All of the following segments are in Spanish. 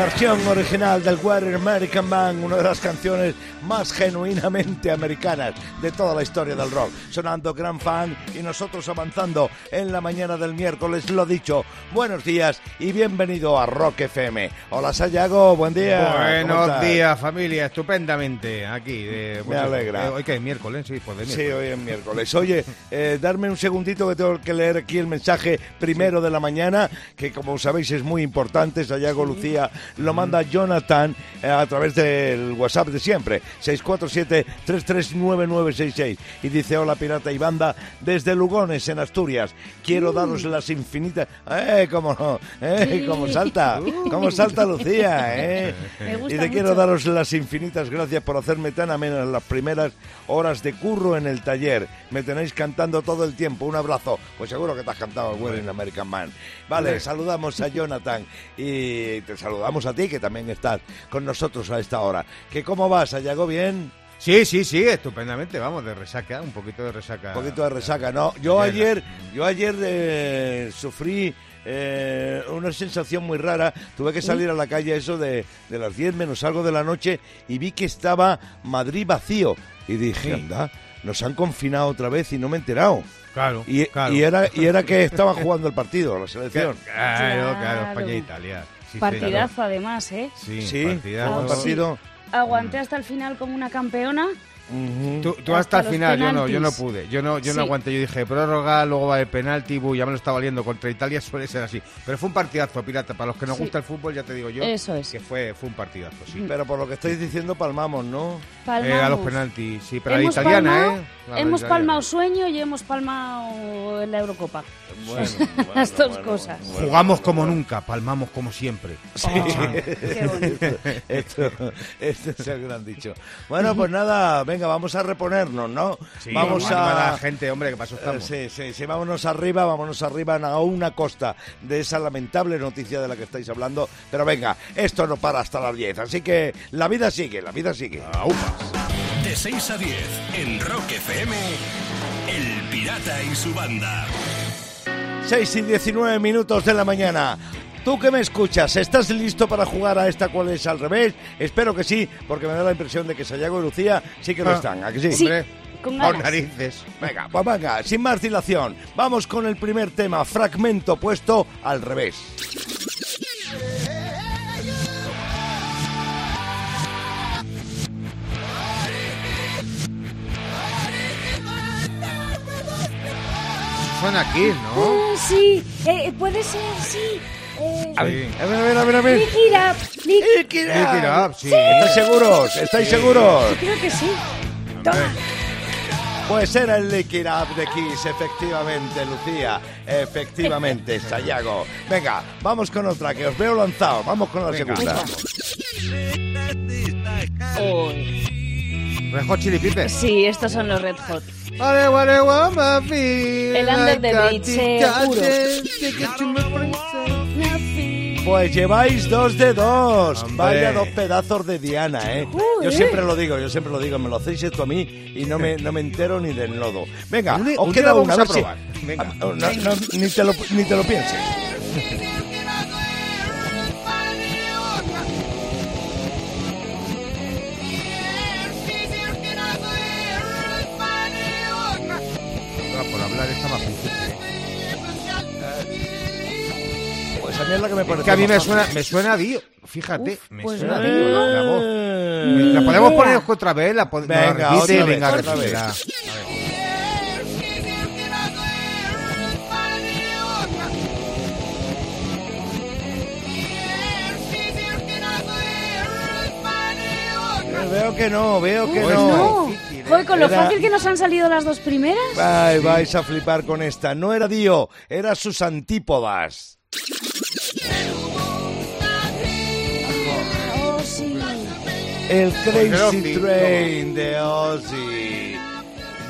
Versión original del Weather American Man, una de las canciones más genuinamente americanas de toda la historia del rock. Sonando gran fan y nosotros avanzando en la mañana del miércoles. Lo dicho, buenos días y bienvenido a Rock FM. Hola Sayago, buen día. ¿Cómo Buenos días, familia, estupendamente aquí. de- Me alegra. eh, hoy que es miércoles, sí, pues de Sí, miércoles. hoy es miércoles. Oye, eh, darme un segundito que tengo que leer aquí el mensaje primero de la mañana, que como sabéis es muy importante. Sayago Lucía lo manda Jonathan eh, a través del WhatsApp de siempre, 647-339966. Y dice, hola pirata y banda, desde Lugones, en Asturias. Quiero daros las infinitas... ¡Eh, cómo no! ¡Eh, cómo salta! ¡Cómo salta Lucía! ¿eh? Me gusta y te quiero daros las infinitas gracias por hacerme tan amenas las primeras horas de curro en el taller. Me tenéis cantando todo el tiempo. Un abrazo. Pues seguro que te has cantado el Wedding American Man. Vale, saludamos a Jonathan y te saludamos a ti que también estás con nosotros a esta hora. ¿Que cómo vas? ¿Llegó bien? Sí, sí, sí, estupendamente, vamos, de resaca, un poquito de resaca. Un poquito de resaca, ¿no? Yo ayer, yo ayer eh, sufrí eh, una sensación muy rara. Tuve que salir a la calle eso de, de las 10 menos algo de la noche y vi que estaba Madrid vacío. Y dije, anda, nos han confinado otra vez y no me he enterado. Claro, Y, claro. y era, y era que estaban jugando el partido, la selección. Claro, claro, Claro. Sí, Partidazo además, ¿eh? Sí, Sí, partidazo. un partido. Aguanté hasta el final como una campeona. Ujú. Tú, tú hasta, Hasta el final, yo no, yo no pude, yo no, yo no Sí. aguanté, yo dije prórroga, luego va el penalti, bu, ya me lo estaba valiendo contra Italia, suele ser así. Pero fue un partidazo, pirata, para los que nos Sí. gusta el fútbol, ya te digo yo, Eso es. que fue, fue un partidazo, sí. Pero por lo que estáis diciendo, palmamos, ¿no? Palmamos. Eh, a los penaltis, sí, pero la Hemos italiana, palmado, ¿eh? La hemos italiana. palmado sueño y hemos palmado la Eurocopa. Bueno, Las dos cosas. Jugamos como nunca, palmamos como siempre. Qué bonito. Esto, esto es el gran dicho. Bueno, pues nada, venga, vamos a reponernos, ¿no? Sí, vamos a... la gente, hombre, que pasó estamos. Sí, sí, sí, vámonos arriba, vámonos arriba a una costa de esa lamentable noticia de la que estáis hablando. Pero venga, esto no para hasta las 10, así que la vida sigue, la vida sigue. De 6 a 10, en Rock FM, El Pirata y su banda. 6 y 19 minutos de la mañana. Tú que me escuchas, ¿estás listo para jugar a esta cual es al revés? Espero que sí, porque me da la impresión de que Sayago y Lucía sí que lo Ah, están, ¿a que sí? Sí, con ganas. narices. Venga, pues venga, sin más dilación, vamos con el primer tema, fragmento puesto al revés. Suena aquí, ¿no? Uh, sí, eh, puede ser, sí. Eh, A ver, a ver, a ver, a ver. a ver. Lick it up, lick- Lick it Lick it up. sí. ¿Estáis seguros? ¿Estáis seguros? Creo que sí. Toma. Pues era el Lick It Up de Kiss, efectivamente, Lucía. Efectivamente, Sayago. Venga, vamos con otra, que os veo lanzado. Vamos con la Venga, segunda. Uy. Red Hot Chili Peppers. Sí, estos son los Red Hot. El Under the tic-tac, seguro. Pues lleváis dos de dos. Hombre. Vaya dos pedazos de Diana, ¿eh? Yo siempre lo digo, yo siempre lo digo. Me lo hacéis esto a mí y no me, no me entero ni del lodo. Venga, Un os un queda vamos una. a si-. Venga. Ah, no, no, ni, te lo, ni te lo pienses. mí es la que me parece Es que a mí me suena, me suena a Dio. Fíjate, Uf, me pues suena a. Dio la, la voz. ¿La podemos poner otra vez? ¿La no, Venga, repite, otra vez, venga, otra vez. Veo que no, veo que Pues no. No. ¿eh? Joder, con lo Era- fácil que nos han salido las dos primeras. Ay, vais a flipar con esta. No era Dio, era sus antípodas. El Crazy. Train de Ozzy.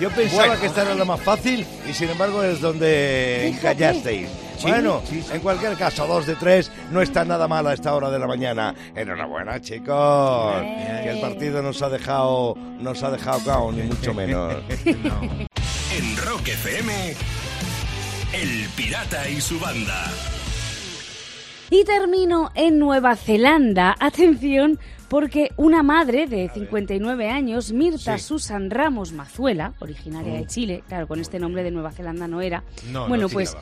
Yo pensaba Bueno. que esta era la más fácil y sin embargo es donde encallasteis. bueno, en cualquier caso, dos de tres no está nada mal a esta hora de la mañana. Enhorabuena, chicos. Que el partido nos ha dejado, nos ha dejado cao, ni mucho menos. En Rock FM, El Pirata y su banda. Y termino en Nueva Zelanda. Atención, porque una madre de 59 años, Mirta Sí. Susan Ramos Mazuela, originaria de Chile, claro, con este nombre de Nueva Zelanda no era. No, bueno, no pues.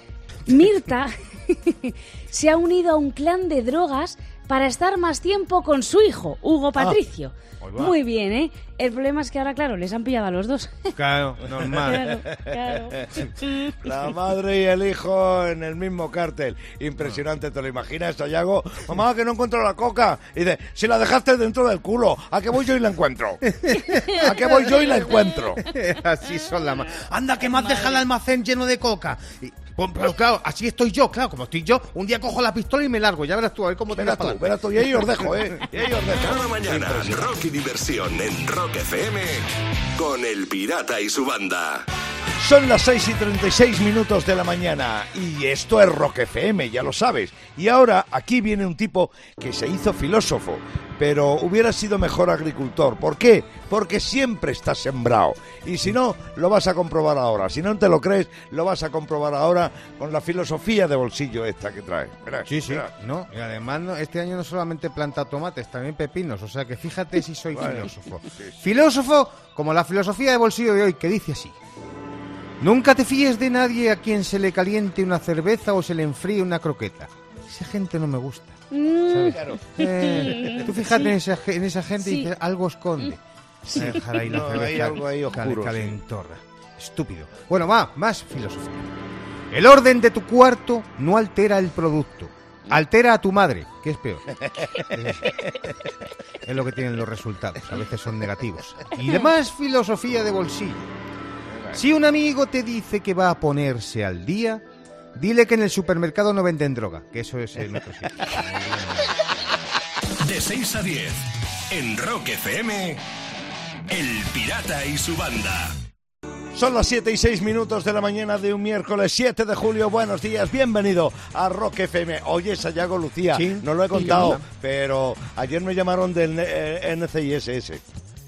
Mirta se ha unido a un clan de drogas para estar más tiempo con su hijo, Hugo Patricio. ahí va. Muy bien, ¿eh? El problema es que ahora, claro, les han pillado a los dos. Claro, normal. claro, claro. La madre y el hijo en el mismo cártel. Impresionante, ¿te lo imaginas, Sayago? Mamá, que no encuentro la coca. Y dice, si la dejaste dentro del culo, ¿a qué voy yo y la encuentro? ¿A qué voy yo y la encuentro? así son las ma- Anda, que más deja el almacén lleno de coca. Y, pues, pero claro, así estoy yo, claro, como estoy yo, un día cojo la pistola y me largo. Ya verás tú, a ver cómo te Verás tú, verás tú. Y ahí os dejo, ¿eh? Y ahí os dejo. Cada mañana, rock y diversión en Rock FM con El Pirata y su banda. Son las 6 y 36 minutos de la mañana y esto es Rock FM, ya lo sabes. Y ahora aquí viene un tipo que se hizo filósofo, pero hubiera sido mejor agricultor. ¿Por qué? Porque siempre está sembrado. Y si no, lo vas a comprobar ahora. Si no te lo crees, lo vas a comprobar ahora con la filosofía de bolsillo esta que trae. Verás, Sí, sí, verás. no, y además no, este año no solamente planta tomates, también pepinos, o sea que fíjate si soy Bueno, filósofo. sí, sí. Filósofo como la filosofía de bolsillo de hoy, que dice así. Nunca te fíes de nadie a quien se le caliente una cerveza o se le enfríe una croqueta. Esa gente no me gusta. Mm, ¿sabes? Eh, tú fíjate en, esa, en esa gente y Sí. dices, algo esconde. Dejar ahí la No, hay cerveza algo ahí cal- oscuro, sí. calentorra. Estúpido. Bueno, va, más filosofía. El orden de tu cuarto no altera el producto. Altera a tu madre, que es peor. es lo que tienen los resultados. A veces son negativos. Y demás filosofía de bolsillo. Si un amigo te dice que va a ponerse al día, dile que en el supermercado no venden droga, que eso es el otro sitio. De 6 a 10 en Rock FM. El Pirata y su banda. Son las 7 y 6 minutos de la mañana de un miércoles 7 de julio. Buenos días, bienvenido a Rock FM. Oye, Sayago Lucía, Sí. no lo he contado, pero ayer me llamaron del eh, NCISS.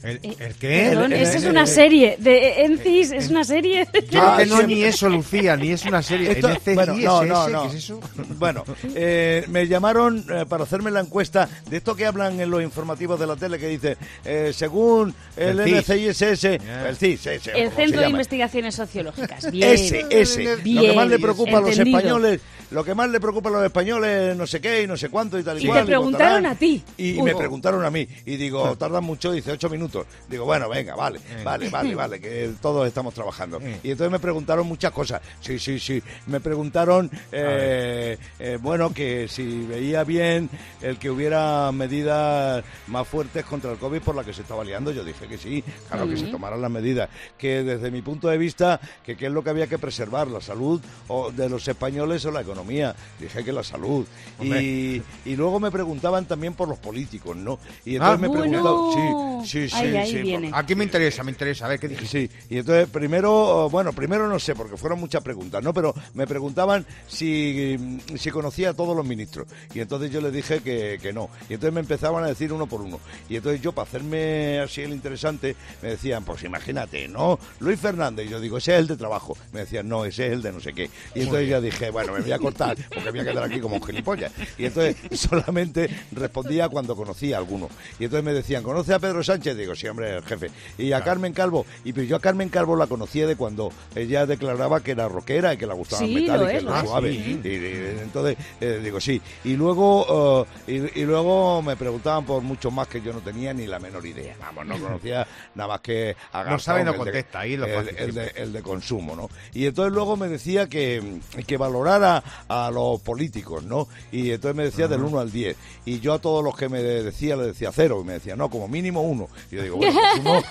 ¿El, Eh, el qué? Perdón, esa es una serie de Encis, es una serie. Ah, que no ni eso, Lucía, ni es una serie. Esto- NCISS, bueno, no, no, no. ¿qué es eso? Bueno, eh, me llamaron eh, para hacerme la encuesta de esto que hablan en los informativos de la tele que dice, eh, según el, El CIS. NCISS, el CIS, ese, El Centro de llama. Investigaciones Sociológicas. Bien. Ese, ese. lo que Bien, más le preocupa a los entendido. españoles, lo que más le preocupa a los españoles, no sé qué y no sé cuánto y tal y, Y te cual. preguntaron votarán. a ti, Y, y Hugo. me preguntaron a mí. Y digo, tardan mucho, dice ocho minutos. Digo, bueno, venga, vale, Eh. vale, vale, vale, que todos estamos trabajando. Eh. Y entonces me preguntaron muchas cosas. Sí, sí, sí. Me preguntaron, eh, eh, bueno, que si veía bien el que hubiera medidas más fuertes contra el COVID por la que se estaba liando. Yo dije que sí, claro, que se tomaran las medidas. Que desde mi punto de vista, que qué es lo que había que preservar, la salud o de los españoles o la economía. Dije que la salud. Y, y luego me preguntaban también por los políticos, ¿no? Y entonces Ah. me Bueno. preguntaban, sí, sí, sí, Ahí, ahí sí, viene. Aquí me interesa, me interesa. A ver, ¿qué dijiste? Sí, y entonces primero, bueno, primero no sé, porque fueron muchas preguntas, ¿no? Pero me preguntaban si, si conocía a todos los ministros. Y entonces yo les dije que, que no. Y entonces me empezaban a decir uno por uno. Y entonces yo, para hacerme así el interesante, me decían, pues imagínate, ¿no? Luis Fernández. Y yo digo, ese es el de trabajo. Me decían, no, ese es el de no sé qué. Y entonces ya dije, bueno, me voy a cortar, porque voy a quedar aquí como un gilipollas. Y entonces solamente respondía cuando conocía a alguno. Y entonces me decían, ¿conoce a Pedro Sánchez? Digo, sí, hombre, el jefe. Y a Carmen Calvo. Y pues yo a Carmen Calvo la conocía de cuando ella declaraba que era rockera y que le gustaba Sí, el metal lo y que es, es. suave. sí. Y, y- entonces eh, digo, sí. Y luego, eh, y, y luego me preguntaban por mucho más que yo no tenía ni la menor idea. Vamos, no conocía nada más que a No sabe, no Garzón, el de- contesta, ahí lo el- de, el de consumo, ¿no? Y entonces luego me decía que, que valorara a los políticos, ¿no? Y entonces me decía del 1 al 10. Y yo a todos los que me decía le decía cero. Y me decía, no, como mínimo uno. Y yo digo, bueno,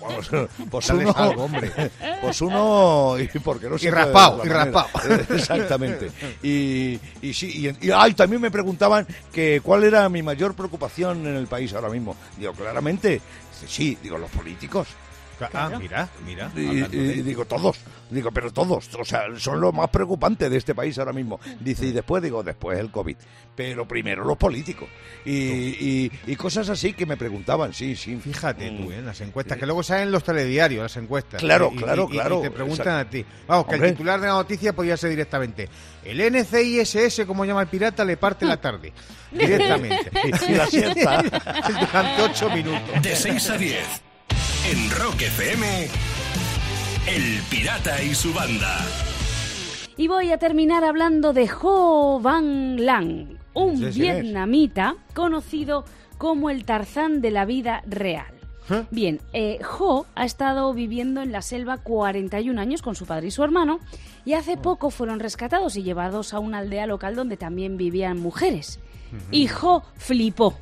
pues uno... pues uno, algo, hombre. Pues uno... Y porque no se Y raspado, y raspado. Exactamente. Y, y sí, y, y ay, también me preguntaban que cuál era mi mayor preocupación en el país ahora mismo. Digo, claramente, sí, digo, los políticos. Ah, mira, mira. Y, digo, todos. Digo, pero todos. O sea, son lo más preocupante de este país ahora mismo. Dice, y después, digo, después el COVID. Pero primero los políticos. Y, y- y cosas así que me preguntaban, sí, sí. Fíjate Mm. tú, ¿eh? las encuestas, que luego salen los telediarios, las encuestas. Claro, Y- y- claro, y- y claro, te preguntan exacto. a ti. Vamos, que Hombre. el titular de la noticia podía ser directamente. El NCISS, como llama el pirata, le parte la tarde. Directamente. Y la siesta. Durante ocho minutos. De 6 a 10. En Rock FM. El Pirata y su banda. Y voy a terminar hablando de Ho Van Lang, un Sí, sí es. vietnamita conocido como el Tarzán de la vida real. ¿Eh? Bien, eh, Ho ha estado viviendo en la selva 41 años con su padre y su hermano y hace poco fueron rescatados y llevados a una aldea local donde también vivían mujeres. Y Ho flipó.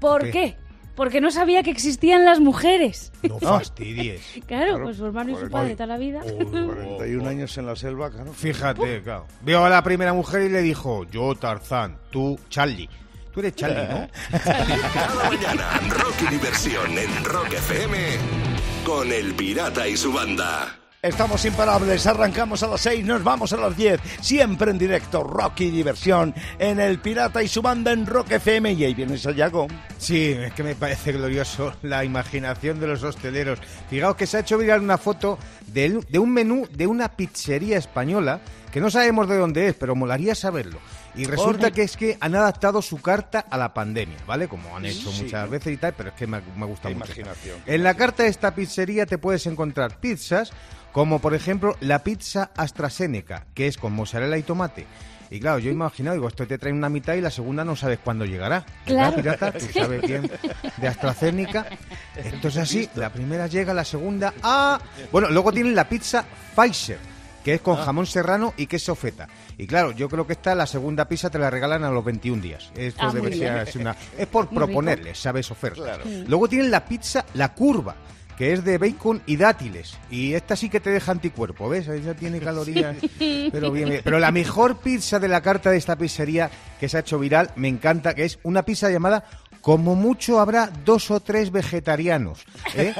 ¿Por ¿Qué? qué? Porque no sabía que existían las mujeres. No fastidies. Claro, Claro, con su hermano y su padre toda la vida. 41 años en la selva, claro. Fíjate, claro. Vio a la primera mujer y le dijo, yo Tarzán, tú Charlie. Tú eres Charlie, ¿no? Cada mañana, rock y diversión en Rock FM. Con el Pirata y su banda. Estamos imparables, arrancamos a las 6, nos vamos a las 10, siempre en directo, rock y diversión, en El Pirata y su banda en Rock FM. Y ahí viene Sayago. Sí, es que me parece glorioso la imaginación de los hosteleros. Fijaos que se ha hecho viral una foto de, de un menú de una pizzería española que no sabemos de dónde es, pero molaría saberlo. Y resulta que es que han adaptado su carta a la pandemia, ¿vale? Como han hecho Sí. muchas veces y tal, pero es que me, me gusta mucho. imaginación. En la carta de esta pizzería te puedes encontrar pizzas como por ejemplo la pizza AstraZeneca, que es con mozzarella y tomate. Y claro, yo he imaginado, digo, esto te trae una mitad y la segunda no sabes cuándo llegará. ¿Verdad, Claro. pirata? Tú sabes bien de AstraZeneca. Esto es así, la primera llega, la segunda... ¡Ah! Bueno, luego tienen la pizza Pfizer, que es con Ah. jamón serrano y queso feta. Y claro, yo creo que esta, la segunda pizza, te la regalan a los 21 días. Esto Ah, debe ser una... Es por Muy rico. proponerles, ¿sabes? Ofertas. Claro. Luego tienen la pizza La Curva, que es de bacon y dátiles. Y esta sí que te deja anticuerpo, ¿ves? Ella tiene calorías. Pero bien, bien. Pero la mejor pizza de la carta de esta pizzería que se ha hecho viral, me encanta, que es una pizza llamada Como mucho habrá dos o tres vegetarianos. ¿eh?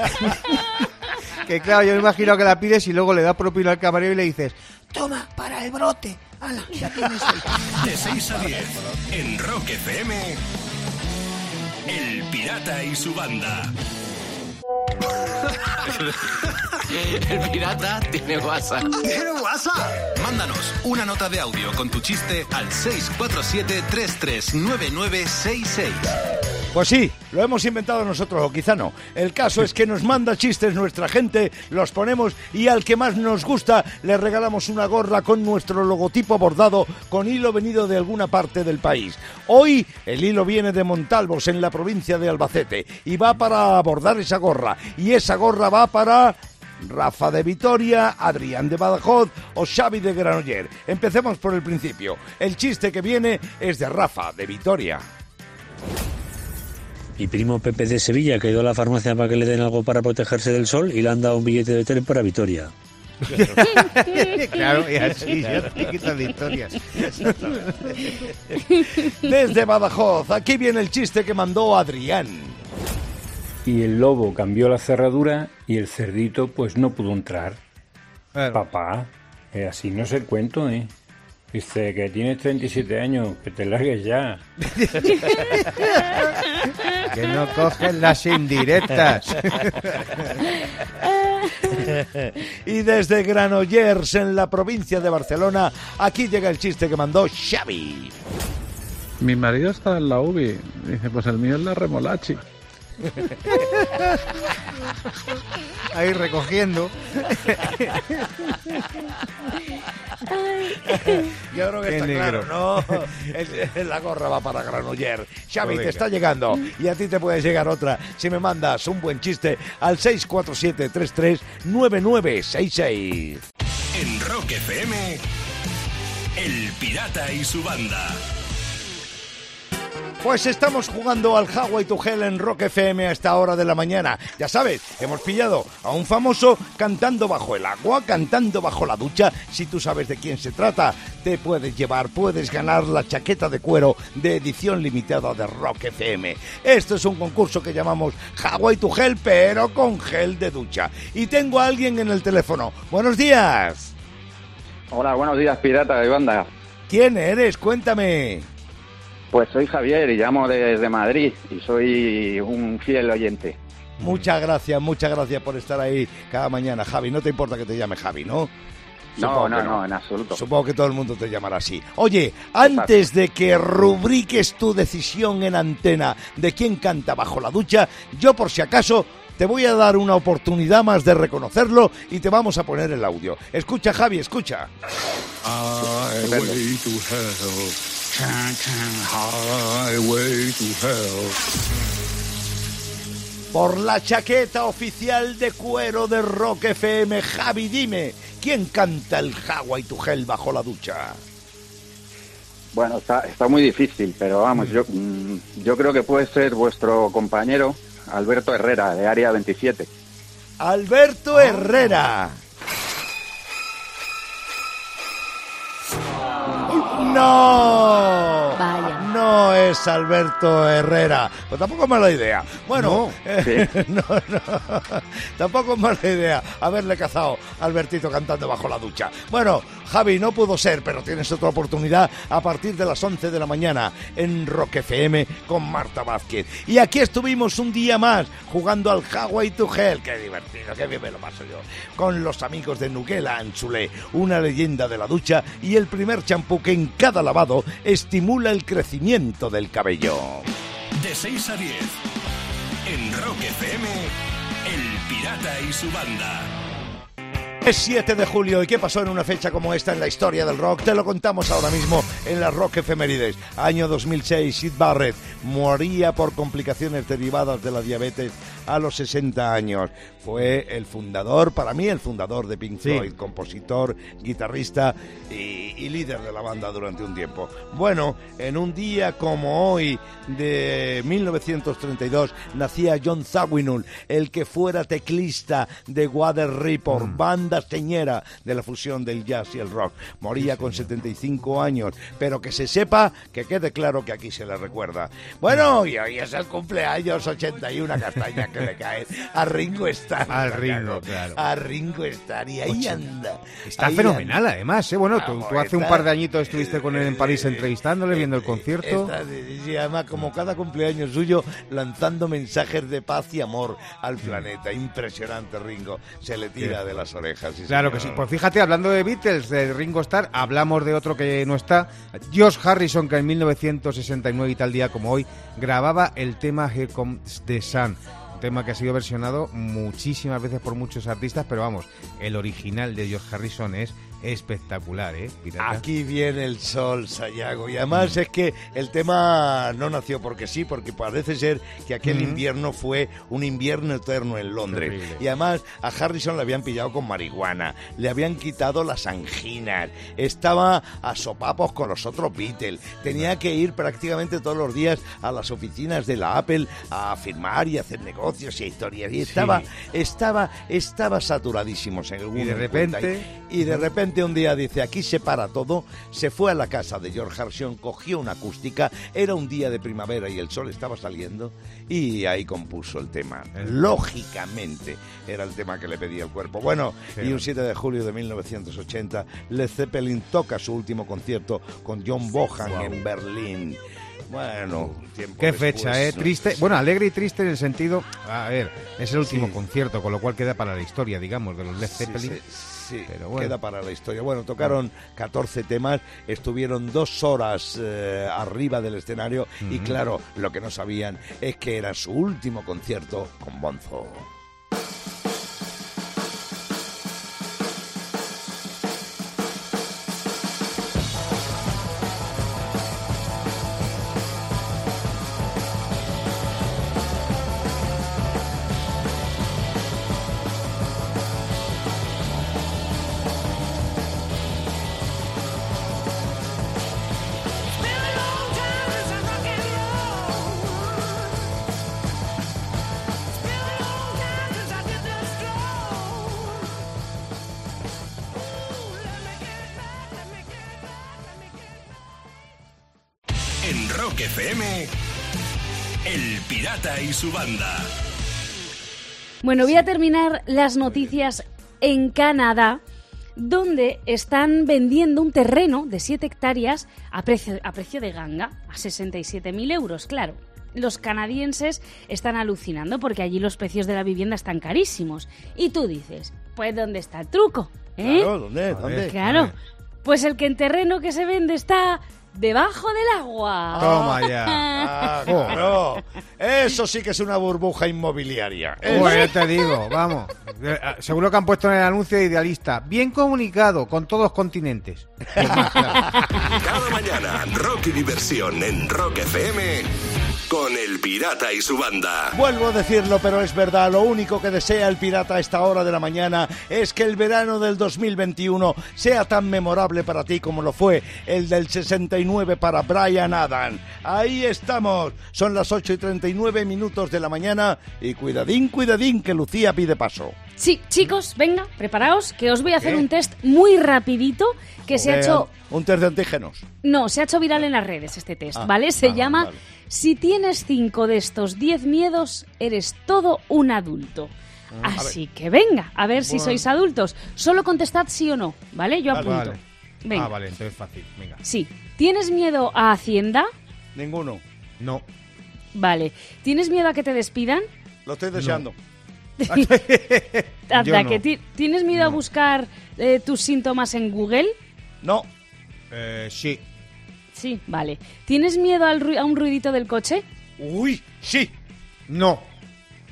que claro, yo me imagino que la pides y luego le das propina al camarero y le dices, toma, para el brote. Hala, ya tienes el... De 6 a 10. En Rock FM. El Pirata y su banda. El pirata tiene WhatsApp. ¿Tiene WhatsApp? Mándanos una nota de audio con tu chiste al 647-339966. Pues sí, lo hemos inventado nosotros, o quizá no. El caso es que nos manda chistes nuestra gente, los ponemos y al que más nos gusta le regalamos una gorra con nuestro logotipo bordado con hilo venido de alguna parte del país. Hoy el hilo viene de Montalvos, en la provincia de Albacete, y va para bordar esa gorra. Y esa gorra va para... Rafa de Vitoria, Adrián de Badajoz o Xavi de Granoller. Empecemos por el principio. El chiste que viene es de Rafa de Vitoria. Mi primo Pepe de Sevilla que ha ido a la farmacia para que le den algo para protegerse del sol y le han dado un billete de tren para Vitoria. claro, y así, ya te quitas de historias. Desde Badajoz, aquí viene el chiste que mandó Adrián. y el lobo cambió la cerradura y el cerdito pues no pudo entrar. Claro. Papá, eh, así no es el cuento, ¿eh? Dice que tienes 37 años, que te largues ya. Que no cogen las indirectas. Y desde Granollers, en la provincia de Barcelona, aquí llega el chiste que mandó Xavi. Mi marido está en la UBI. Dice, pues el mío es la remolachi. Ahí recogiendo. Yo creo que Qué está negro. claro, ¿no? Es- la gorra va para Granoller. Xavi, Pues te está llegando y a ti te puede llegar otra si me mandas un buen chiste al 647-339966. En Rock FM. El Pirata y su banda. Pues estamos jugando al Hawaii to Hell en Rock FM a esta hora de la mañana. Ya sabes, hemos pillado a un famoso cantando bajo el agua, cantando bajo la ducha. Si tú sabes de quién se trata, te puedes llevar, puedes ganar la chaqueta de cuero de edición limitada de Rock FM. Esto es un concurso que llamamos Hawaii to Hell, pero con gel de ducha. Y tengo a alguien en el teléfono. Buenos días. Hola, buenos días, pirata de banda. ¿Quién eres? Cuéntame. Pues soy Javier y llamo desde Madrid y soy un fiel oyente. Muchas gracias, muchas gracias por estar ahí cada mañana, Javi. No te importa que te llame Javi, ¿no? No, no, no, en absoluto. Supongo que todo el mundo te llamará así. Oye, antes de que rubriques tu decisión en antena de quién canta bajo la ducha, yo por si acaso te voy a dar una oportunidad más de reconocerlo y te vamos a poner el audio. Escucha, Javi, escucha. Highway Por la chaqueta oficial de cuero de Rock FM, Javi, dime, ¿quién canta el Hawaii to Hell bajo la ducha? Bueno, está, está muy difícil, pero vamos, yo, mm, yo creo que puede ser vuestro compañero Alberto Herrera, de Área 27. Alberto Herrera. ¡No! Vaya. No es Alberto Herrera. Pues tampoco es mala idea. Bueno, No. eh, no, no. Tampoco es mala idea haberle cazado a Albertito cantando bajo la ducha. Bueno, Javi, no pudo ser, pero tienes otra oportunidad a partir de las 11 de la mañana en Rock FM con Marta Vázquez. Y aquí estuvimos un día más jugando al Hawaii to Hell. Qué divertido, qué bien me lo paso yo. Con los amigos de Nuguela Anchulé, una leyenda de la ducha y el primer champú que en cada lavado estimula el crecimiento del cabello. De 6 a 10. En Rock FM, El Pirata y su banda. Es 7 de julio y qué pasó en una fecha como esta en la historia del rock, te lo contamos ahora mismo en la Rock Efemérides. Año 2006, Sid Barrett moría por complicaciones derivadas de la diabetes a los 60 años. Fue el fundador, para mí el fundador de Pink Sí. Floyd, compositor, guitarrista y, y líder de la banda durante un tiempo. Bueno, en un día como hoy de 1932 nacía John Zawinul, el que fuera teclista de Water Report, banda señera de la fusión del jazz y el rock. Moría con 75 años, pero que se sepa, que quede claro que aquí se le recuerda. Bueno, y hoy es el cumpleaños 81 castaña que le a Ringo Starr. Al Ringo, claro. A Ringo Starr, y ahí anda. Está ahí fenomenal, además, ¿eh? Bueno, tú, tú hace un par de añitos estuviste con él en París entrevistándole, viendo el concierto. Está- y además, como cada cumpleaños suyo, lanzando mensajes de paz y amor al planeta. Impresionante, Ringo. Se le tira de las orejas. sí, Claro que sí. Pues fíjate, hablando de Beatles, de Ringo Starr, hablamos de otro que no está. Josh Harrison, que en 1969 y tal día como hoy, grababa el tema Here Comes the Sun. Tema que ha sido versionado muchísimas veces por muchos artistas, pero vamos, el original de George Harrison es espectacular, ¿eh? Pirata? Aquí viene el sol, Sayago. Y además es que el tema no nació porque sí, porque parece ser que aquel Ujú. invierno fue un invierno eterno en Londres. Terrible. Y además a Harrison le habían pillado con marihuana, le habían quitado las anginas, estaba a sopapos con los otros Beatles, tenía que ir prácticamente todos los días a las oficinas de la Apple a firmar y hacer negocios y historias. Y estaba, estaba, estaba saturadísimo, según Y de repente- Y de repente un día dice, aquí se para todo, se fue a la casa de George Harrison, cogió una acústica, era un día de primavera y el sol estaba saliendo y ahí compuso el tema. Lógicamente era el tema que le pedía el cuerpo. Bueno, y un 7 de julio de 1980, Led Zeppelin toca su último concierto con John Bohan en Berlín. Bueno, Qué después, fecha, ¿eh? ¿no? Triste. Bueno, alegre y triste en el sentido. A ver, es el último Sí. concierto, con lo cual queda para la historia, digamos, de los Led Zeppelin. sí, sí, Pero bueno. queda para la historia. Bueno, tocaron 14 temas, estuvieron dos horas eh, arriba del escenario y claro, lo que no sabían es que era su último concierto con Bonzo. FM, El Pirata y su banda. Bueno, voy a terminar las noticias en Canadá, donde están vendiendo un terreno de 7 hectáreas a precio, a precio de ganga, a 67.000 euros, claro. Los canadienses están alucinando porque allí los precios de la vivienda están carísimos. Y tú dices, pues ¿dónde está el truco? ¿Eh? Claro, ¿dónde? ¿Dónde? Claro, pues el que en terreno que se vende está debajo del agua. Toma ya. Ah. Eso sí que es una burbuja inmobiliaria. Eso. Bueno, te digo, vamos. Eh, Seguro que han puesto en el anuncio de idealista. Bien comunicado con todos los continentes. Pues más, claro. Cada mañana, rock y diversión en Rock FM con El Pirata y su banda. Vuelvo a decirlo, pero es verdad, lo único que desea el pirata a esta hora de la mañana es que el verano del 2021 sea tan memorable para ti como lo fue el del 69 para Brian Adam. Ahí estamos, son las 8 y 39 minutos de la mañana y cuidadín, cuidadín que Lucía pide paso. Sí, chicos, venga, preparaos, que os voy a hacer ¿Qué? un test muy rapidito que se ha hecho... Un test de antígenos. No, se ha hecho viral en las redes este test, Ah, ¿vale? Se ah, llama vale. Si tienes cinco de estos 10 miedos, eres todo un adulto. Ah, Así que venga, a ver si sois adultos. Solo contestad sí o no, ¿vale? Yo Vale. apunto. Vale. Venga. Ah, vale, entonces fácil. Venga. Sí. ¿Tienes miedo a Hacienda? Ninguno. No. Vale. ¿Tienes miedo a que te despidan? Lo estoy deseando. Anda, no. que ti- ¿Tienes miedo a buscar eh, tus síntomas en Google? No, Eh, sí. Sí, vale. ¿Tienes miedo al ru- a un ruidito del coche? uy, sí. No.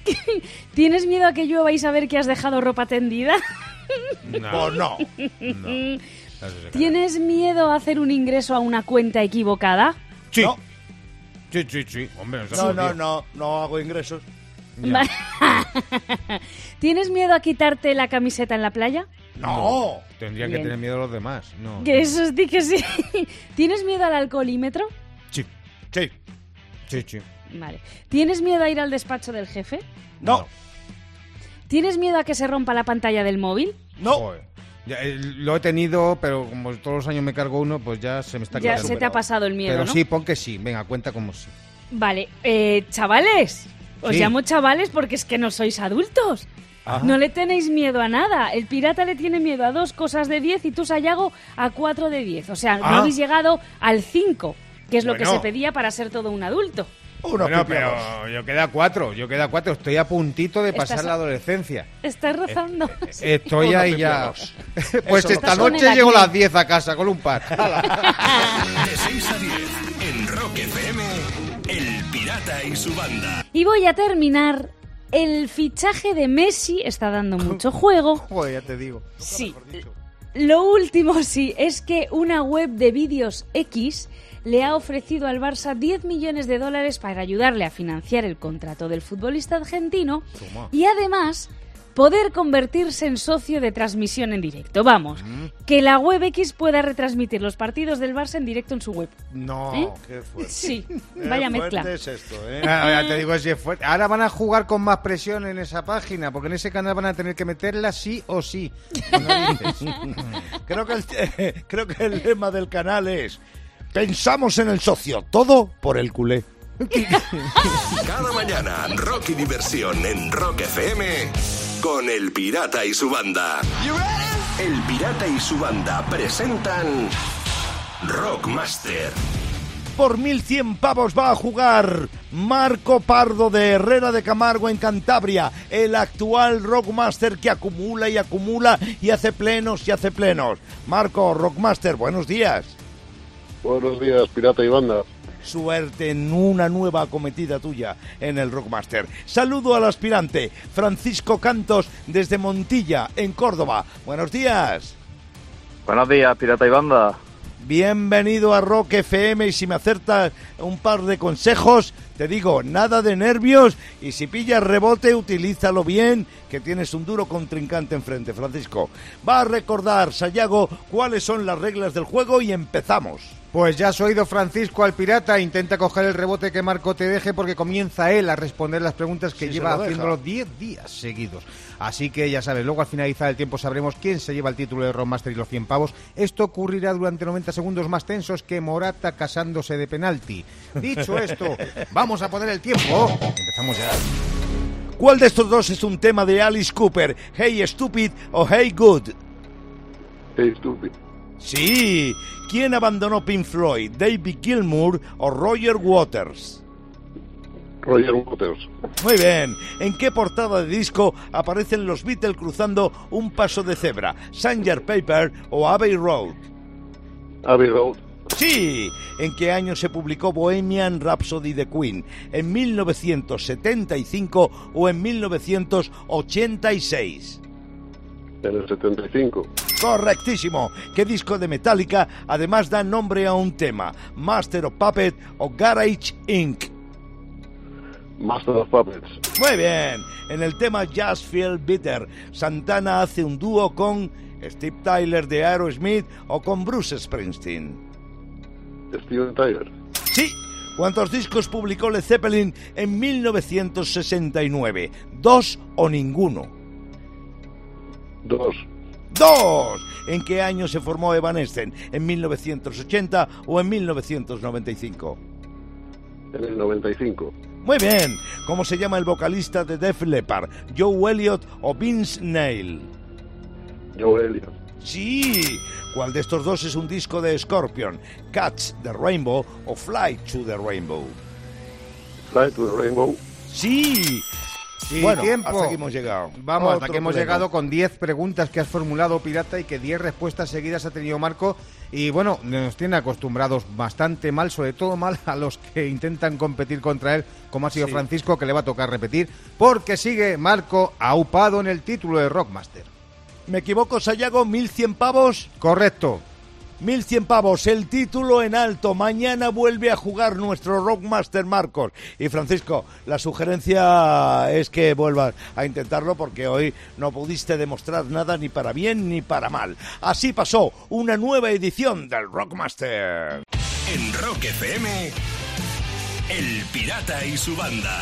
¿Tienes miedo a que llueva y saber que has dejado ropa tendida? No. Cae. ¿Tienes miedo a hacer un ingreso a una cuenta equivocada? Sí. No. Sí, sí, sí. Hombre, No, no, no, no hago ingresos. ¿Tienes miedo a quitarte la camiseta en la playa? No. Tendrían Bien. que tener miedo los demás. No. Que eso sí que sí. ¿Tienes miedo al alcoholímetro? Sí. Sí. Sí, sí. Vale. ¿Tienes miedo a ir al despacho del jefe? No. ¿Tienes miedo a que se rompa la pantalla del móvil? No. Joder. Ya, eh, lo he tenido, pero como todos los años me cargo uno, pues ya se me está Ya quedando. se te ha pasado el miedo, Pero ¿no? sí, pon que sí. Venga, cuenta como sí. Vale. Eh, chavales. Os Sí. llamo chavales porque es que no sois adultos. Ah. No le tenéis miedo a nada. El pirata le tiene miedo a dos cosas de 10 y tú, Sayago, a cuatro de 10. O sea, no Ah. habéis llegado al 5, que es lo que Bueno. se pedía para ser todo un adulto. Uno Bueno, pero yo queda cuatro, yo queda cuatro. Estoy a puntito de pasar Estás la adolescencia. Estás rozando. Estoy Uno ahí ya. pues Eso esta no- noche llego a las 10 a casa con un par. De 6 a 10 en Rock FM, Y su banda. Y voy a terminar. El fichaje de Messi está dando mucho juego. Joder, ya te digo. Sí. Lo último, sí, es que una web de vídeos X le ha ofrecido al Barça 10 millones de dólares para ayudarle a financiar el contrato del futbolista argentino Toma. y además poder convertirse en socio de transmisión en directo. Vamos, que la web X pueda retransmitir los partidos del Barça en directo en su web. No. ¿Eh? Qué fuerte. Sí, Qué vaya fuerte mezcla. es esto, ¿eh? Ah, ya te digo, si es fuerte. Ahora van a jugar con más presión en esa página, porque en ese canal van a tener que meterla sí o sí. Creo que, el, creo que el lema del canal es Pensamos en el socio, todo por el culé. Cada mañana, rock y diversión en Rock FM con El Pirata y su banda. El Pirata y su banda presentan Rockmaster. Por 1.100 pavos va a jugar Marco Pardo de Herrera de Camargo en Cantabria, el actual Rockmaster que acumula y acumula y hace plenos y hace plenos. Marco, Rockmaster, buenos días. Buenos días, pirata y banda. Suerte en una nueva acometida tuya en el Rockmaster. Saludo al aspirante Francisco Cantos desde Montilla, en Córdoba. Buenos días. Buenos días, pirata y banda. Bienvenido a Rock FM y si me acertas un par de consejos, Te digo, nada de nervios y si pillas rebote, utilízalo bien, que tienes un duro contrincante enfrente, Francisco. Va a recordar, Sayago, cuáles son las reglas del juego y empezamos. Pues ya has oído Francisco al pirata, intenta coger el rebote que Marco te deje porque comienza él a responder las preguntas que Sí, lleva haciéndolo 10 días seguidos. Así que ya sabes, luego al finalizar el tiempo sabremos quién se lleva el título de Rockmaster y los 100 pavos. Esto ocurrirá durante 90 segundos más tensos que Morata casándose de penalti. Dicho esto, vamos a poner el tiempo. Empezamos ya. ¿Cuál de estos dos es un tema de Alice Cooper? Hey Stupid o Hey Good? Hey, stupid. Sí. ¿Quién abandonó Pink Floyd? ¿David Gilmour o Roger Waters? Roger Waters. Muy bien. ¿En qué portada de disco aparecen los Beatles cruzando un paso de cebra? ¿Sanger Paper o Abbey Road? Abbey Road. Sí. ¿En qué año se publicó Bohemian Rhapsody de Queen? ¿En 1975 o en 1986? En el 75. Correctísimo. ¿Qué disco de Metallica además da nombre a un tema? ¿Master of Puppet o Garage Inc.? Master of Puppets. Muy bien. En el tema Just Feel Bitter, Santana hace un dúo con Steve Tyler de Aerosmith o con Bruce Springsteen. Steven Tyler. Sí. ¿Cuántos discos publicó Led Zeppelin en 1969? ¿Dos o ninguno? Dos. ¡Dos! ¿En qué año se formó Evanescence? ¿En 1980 o en 1995? En el 95. Muy bien. ¿Cómo se llama el vocalista de Def Leppard? ¿Joe Elliott o Vince Neil? Joe Elliott. Sí. ¿Cuál de estos dos es un disco de Scorpion? ¿Catch the Rainbow o Fly to the Rainbow? Fly to the Rainbow. Sí. Y bueno, tiempo. hasta aquí hemos llegado. Vamos, hasta que hemos llegado con 10 preguntas que has formulado, Pirata, y que 10 respuestas seguidas ha tenido Marco. Y bueno, nos tiene acostumbrados bastante mal, sobre todo mal a los que intentan competir contra él, como ha sido Sí. Francisco, que le va a tocar repetir, porque sigue Marco aupado en el título de Rockmaster. ¿Me equivoco, Sayago? ¿1100 pavos? Correcto. 1100 pavos, el título en alto. Mañana vuelve a jugar nuestro Rockmaster Marcos. Y Francisco, la sugerencia es que vuelvas a intentarlo porque hoy no pudiste demostrar nada ni para bien ni para mal. Así pasó una nueva edición del Rockmaster. En Rock FM, El Pirata y su banda.